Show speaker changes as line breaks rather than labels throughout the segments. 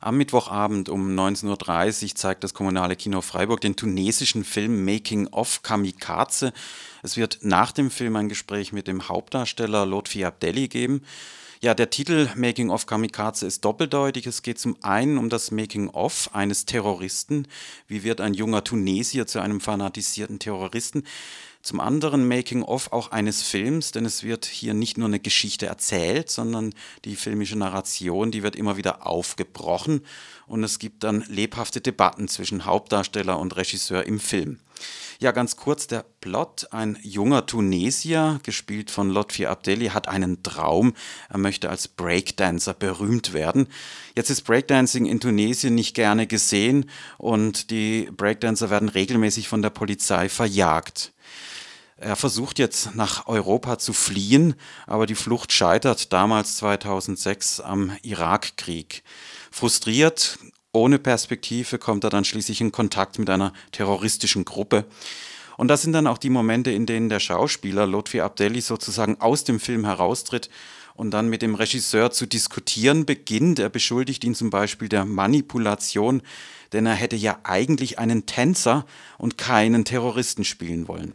Am Mittwochabend um 19.30 Uhr zeigt das kommunale Kino Freiburg den tunesischen Film Making of Kamikaze. Es wird nach dem Film ein Gespräch mit dem Hauptdarsteller Lotfi Abdelli geben. Ja, der Titel Making of Kamikaze ist doppeldeutig. Es geht zum einen um das Making of eines Terroristen. Wie wird ein junger Tunesier zu einem fanatisierten Terroristen? Zum anderen Making-of auch eines Films, denn es wird hier nicht nur eine Geschichte erzählt, sondern die filmische Narration, die wird immer wieder aufgebrochen und es gibt dann lebhafte Debatten zwischen Hauptdarsteller und Regisseur im Film. Ja, ganz kurz der Plot. Ein junger Tunesier, gespielt von Lotfi Abdeli, hat einen Traum. Er möchte als Breakdancer berühmt werden. Jetzt ist Breakdancing in Tunesien nicht gerne gesehen und die Breakdancer werden regelmäßig von der Polizei verjagt. Er versucht jetzt nach Europa zu fliehen, aber die Flucht scheitert damals 2006 am Irakkrieg. Frustriert, ohne Perspektive kommt er dann schließlich in Kontakt mit einer terroristischen Gruppe. Und das sind dann auch die Momente, in denen der Schauspieler Lotfi Abdelli sozusagen aus dem Film heraustritt und dann mit dem Regisseur zu diskutieren beginnt. Er beschuldigt ihn zum Beispiel der Manipulation, denn er hätte ja eigentlich einen Tänzer und keinen Terroristen spielen wollen.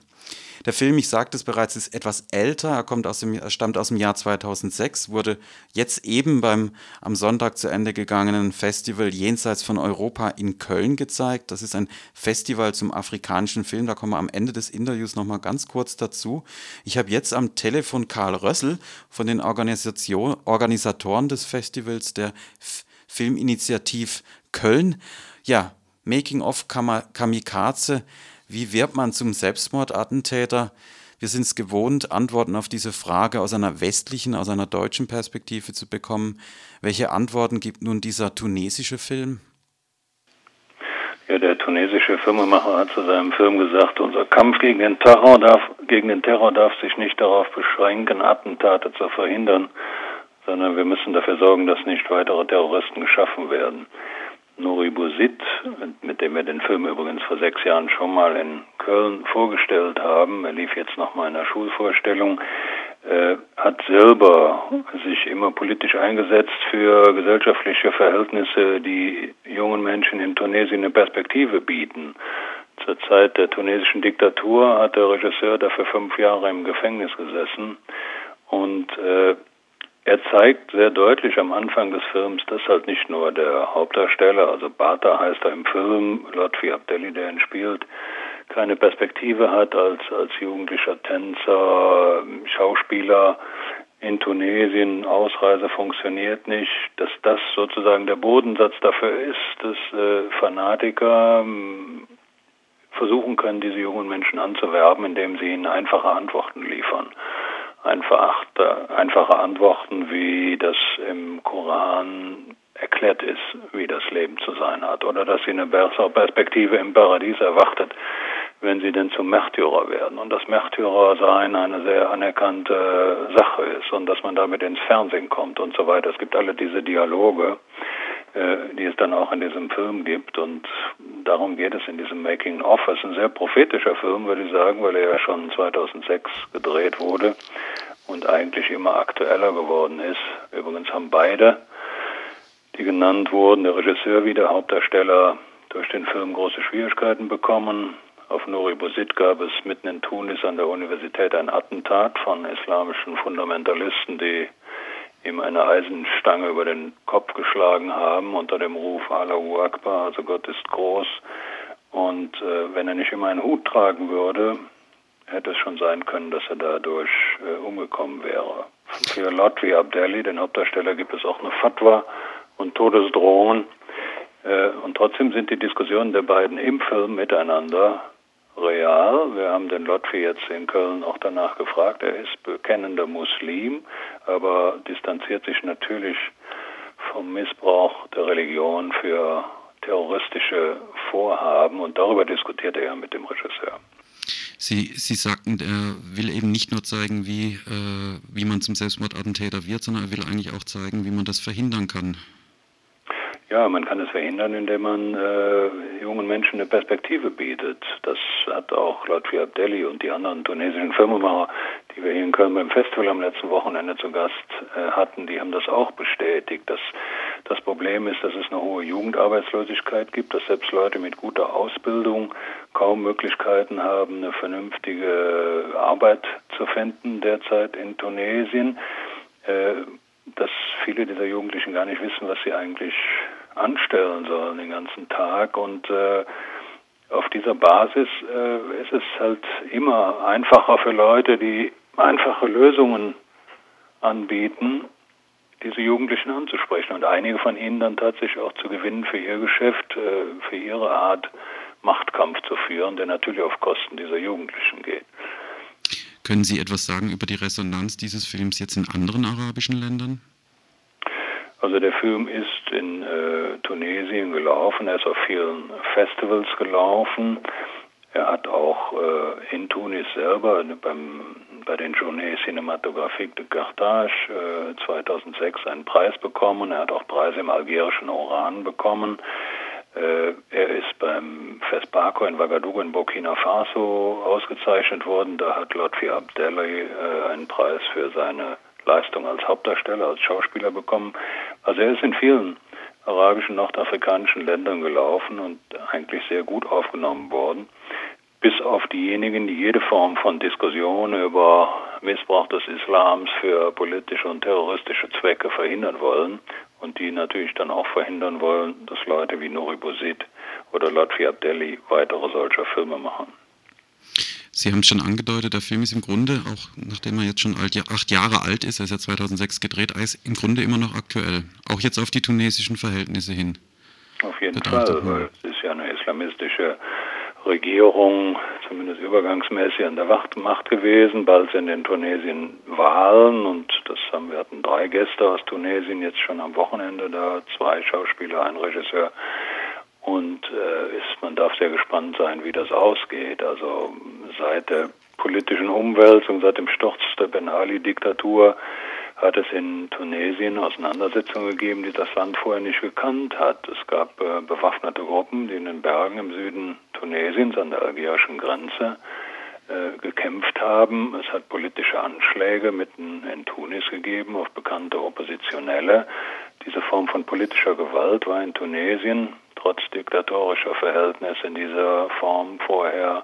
Der Film, ich sagte es bereits, ist etwas älter. Er kommt aus dem, stammt aus dem Jahr 2006, wurde jetzt eben beim am Sonntag zu Ende gegangenen Festival Jenseits von Europa in Köln gezeigt. Das ist ein Festival zum afrikanischen Film. Da kommen wir am Ende des Interviews noch mal ganz kurz dazu. Ich habe jetzt am Telefon Karl Rössel von den Organisation, Organisatoren des Festivals der F Filminitiativ Köln. Ja, Making of Kamikaze. Wie wird man zum Selbstmordattentäter? Wir sind es gewohnt, Antworten auf diese Frage aus einer westlichen, aus einer deutschen Perspektive zu bekommen. Welche Antworten gibt nun dieser tunesische Film?
Ja, der tunesische Filmemacher hat zu seinem Film gesagt, unser Kampf gegen den Terror darf, gegen den Terror darf sich nicht darauf beschränken, Attentate zu verhindern, sondern wir müssen dafür sorgen, dass nicht weitere Terroristen geschaffen werden. Nuri Buzit, mit dem wir den Film übrigens vor sechs Jahren schon mal in Köln vorgestellt haben, er lief jetzt in der Schulvorstellung, äh, hat selber sich immer politisch eingesetzt für gesellschaftliche Verhältnisse, die jungen Menschen in Tunesien eine Perspektive bieten. Zur Zeit der tunesischen Diktatur hat der Regisseur dafür fünf Jahre im Gefängnis gesessen. Und äh, er zeigt sehr deutlich am Anfang des Films, dass halt nicht nur der Hauptdarsteller, also Bata heißt er im Film, Lotfi Abdelli, der ihn spielt, keine Perspektive hat als, als jugendlicher Tänzer, Schauspieler in Tunesien, Ausreise funktioniert nicht, dass das sozusagen der Bodensatz dafür ist, dass äh, Fanatiker äh, versuchen können, diese jungen Menschen anzuwerben, indem sie ihnen einfache Antworten liefern einfach, einfache Antworten, wie das im Koran erklärt ist, wie das Leben zu sein hat, oder dass sie eine bessere Perspektive im Paradies erwartet, wenn sie denn zum Märtyrer werden und dass Märtyrersein eine sehr anerkannte Sache ist und dass man damit ins Fernsehen kommt und so weiter. Es gibt alle diese Dialoge, die es dann auch in diesem Film gibt und darum geht es in diesem Making of. Es ist ein sehr prophetischer Film, würde ich sagen, weil er ja schon 2006 gedreht wurde und eigentlich immer aktueller geworden ist. Übrigens haben beide, die genannt wurden, der Regisseur wie der Hauptdarsteller, durch den Film große Schwierigkeiten bekommen. Auf Nuri Buzit gab es mitten in Tunis an der Universität ein Attentat von islamischen Fundamentalisten, die ihm eine Eisenstange über den Kopf geschlagen haben unter dem Ruf Allahu Akbar, also Gott ist groß. Und äh, wenn er nicht immer einen Hut tragen würde, hätte es schon sein können, dass er dadurch äh, umgekommen wäre. Für Lotfi Abdelli, den Hauptdarsteller, gibt es auch eine Fatwa und Todesdrohungen. Äh, und trotzdem sind die Diskussionen der beiden im Film miteinander real. Wir haben den Lotfi jetzt in Köln auch danach gefragt. Er ist bekennender Muslim, aber distanziert sich natürlich vom Missbrauch der Religion für terroristische Vorhaben und darüber diskutiert er mit dem Regisseur.
Sie, Sie sagten, er will eben nicht nur zeigen, wie, äh, wie man zum Selbstmordattentäter wird, sondern er will eigentlich auch zeigen, wie man das verhindern kann.
Ja, man kann es verhindern, indem man äh, jungen Menschen eine Perspektive bietet. Das hat auch Lotfi Abdelli und die anderen tunesischen Firmenmacher, die wir hier in Köln beim Festival am letzten Wochenende zu Gast äh, hatten, die haben das auch bestätigt, dass Das Problem ist, dass es eine hohe Jugendarbeitslosigkeit gibt, dass selbst Leute mit guter Ausbildung kaum Möglichkeiten haben, eine vernünftige Arbeit zu finden derzeit in Tunesien, äh, dass viele dieser Jugendlichen gar nicht wissen, was sie eigentlich anstellen sollen den ganzen Tag und äh, auf dieser Basis äh, ist es halt immer einfacher für Leute, die einfache Lösungen anbieten, diese Jugendlichen anzusprechen und einige von ihnen dann tatsächlich auch zu gewinnen für ihr Geschäft, äh, für ihre Art Machtkampf zu führen, der natürlich auf Kosten dieser Jugendlichen geht.
Können Sie etwas sagen über die Resonanz dieses Films jetzt in anderen arabischen Ländern?
Also der Film ist in äh, Tunesien gelaufen, er ist auf vielen Festivals gelaufen. Er hat auch äh, in Tunis selber beim, bei den Journées Cinématographiques de Carthage äh, 2006 einen Preis bekommen. Er hat auch Preise im algerischen Oran bekommen. Äh, er ist beim FESPACO in Ouagadougou in Burkina Faso ausgezeichnet worden. Da hat Lotfi Abdelli äh, einen Preis für seine Leistung als Hauptdarsteller, als Schauspieler bekommen. Also er ist in vielen arabischen, nordafrikanischen Ländern gelaufen und eigentlich sehr gut aufgenommen worden. Bis auf diejenigen, die jede Form von Diskussion über Missbrauch des Islams für politische und terroristische Zwecke verhindern wollen und die natürlich dann auch verhindern wollen, dass Leute wie Nuri Bouzid oder Lotfi Abdelli weitere solcher Filme machen.
Sie haben es schon angedeutet, der Film ist im Grunde, auch nachdem er jetzt schon alt, acht Jahre alt ist, er ist ja 2006 gedreht, ist im Grunde immer noch aktuell. Auch jetzt auf die tunesischen Verhältnisse hin.
Auf jeden Fall, weil es ist ja eine islamistische Regierung, zumindest übergangsmäßig an der Macht gewesen. Bald sind in Tunesien Wahlen und das haben wir hatten drei Gäste aus Tunesien jetzt schon am Wochenende da, zwei Schauspieler, ein Regisseur. Und äh, ist, man darf sehr gespannt sein, wie das ausgeht. Also seit der politischen Umwälzung, seit dem Sturz der Ben Ali-Diktatur hat es in Tunesien Auseinandersetzungen gegeben, die das Land vorher nicht gekannt hat. Es gab äh, bewaffnete Gruppen, die in den Bergen im Süden Tunesiens an der algerischen Grenze äh, gekämpft haben. Es hat politische Anschläge mitten in Tunis gegeben auf bekannte Oppositionelle. Diese Form von politischer Gewalt war in Tunesien trotz diktatorischer Verhältnisse in dieser Form vorher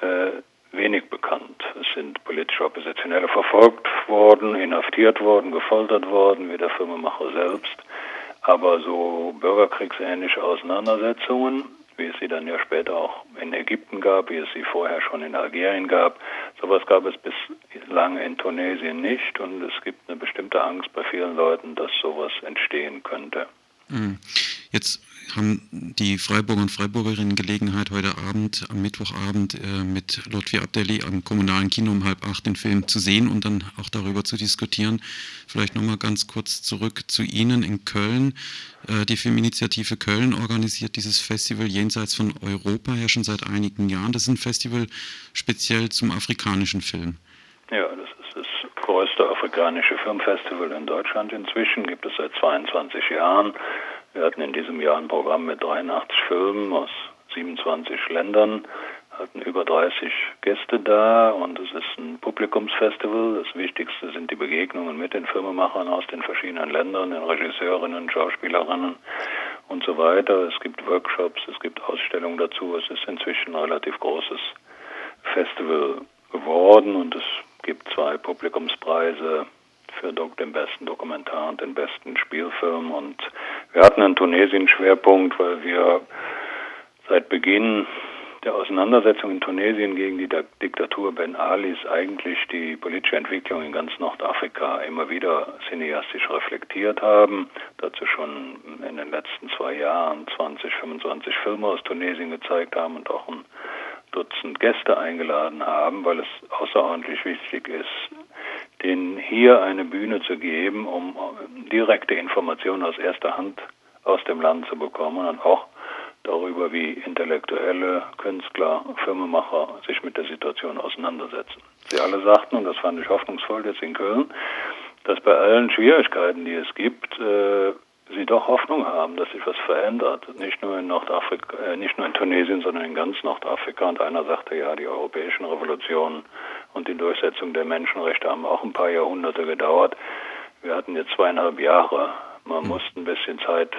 äh, wenig bekannt. Es sind politische Oppositionelle verfolgt worden, inhaftiert worden, gefoltert worden, wie der Filmemacher selbst. Aber so bürgerkriegsähnliche Auseinandersetzungen, wie es sie dann ja später auch in Ägypten gab, wie es sie vorher schon in Algerien gab, sowas gab es bislang in Tunesien nicht und es gibt eine bestimmte Angst bei vielen Leuten, dass sowas entstehen könnte.
Mhm. Jetzt haben die Freiburger und Freiburgerinnen Gelegenheit, heute Abend, am Mittwochabend, äh, mit Lotfi Abdeli am kommunalen Kino um halb acht den Film zu sehen und dann auch darüber zu diskutieren. Vielleicht nochmal ganz kurz zurück zu Ihnen in Köln. Äh, die Filminitiative Köln organisiert dieses Festival jenseits von Europa ja schon seit einigen Jahren. Das ist ein Festival speziell zum afrikanischen Film.
Ja, das ist das größte afrikanische Filmfestival in Deutschland inzwischen, gibt es seit 22 Jahren. Wir hatten in diesem Jahr ein Programm mit 83 Filmen aus 27 Ländern, hatten über 30 Gäste da und es ist ein Publikumsfestival. Das Wichtigste sind die Begegnungen mit den Filmemachern aus den verschiedenen Ländern, den Regisseurinnen, Schauspielerinnen und so weiter. Es gibt Workshops, es gibt Ausstellungen dazu. Es ist inzwischen ein relativ großes Festival geworden und es gibt zwei Publikumspreise für den besten Dokumentar und den besten Spielfilm. Und wir hatten einen Tunesien-Schwerpunkt, weil wir seit Beginn der Auseinandersetzung in Tunesien gegen die Diktatur Ben Alis eigentlich die politische Entwicklung in ganz Nordafrika immer wieder cineastisch reflektiert haben. Dazu schon in den letzten zwei Jahren 20, 25 Filme aus Tunesien gezeigt haben und auch ein Dutzend Gäste eingeladen haben, weil es außerordentlich wichtig ist, denen hier eine Bühne zu geben, um direkte Informationen aus erster Hand aus dem Land zu bekommen und auch darüber, wie Intellektuelle, Künstler, Firmemacher sich mit der Situation auseinandersetzen. Sie alle sagten, und das fand ich hoffnungsvoll jetzt in Köln, dass bei allen Schwierigkeiten, die es gibt, äh, sie doch Hoffnung haben, dass sich was verändert. Nicht nur in Nordafrika, äh, nicht nur in Tunesien, sondern in ganz Nordafrika. Und einer sagte, ja, die europäischen Revolutionen und die Durchsetzung der Menschenrechte haben auch ein paar Jahrhunderte gedauert. Wir hatten jetzt zweieinhalb Jahre Man hm. muss ein bisschen Zeit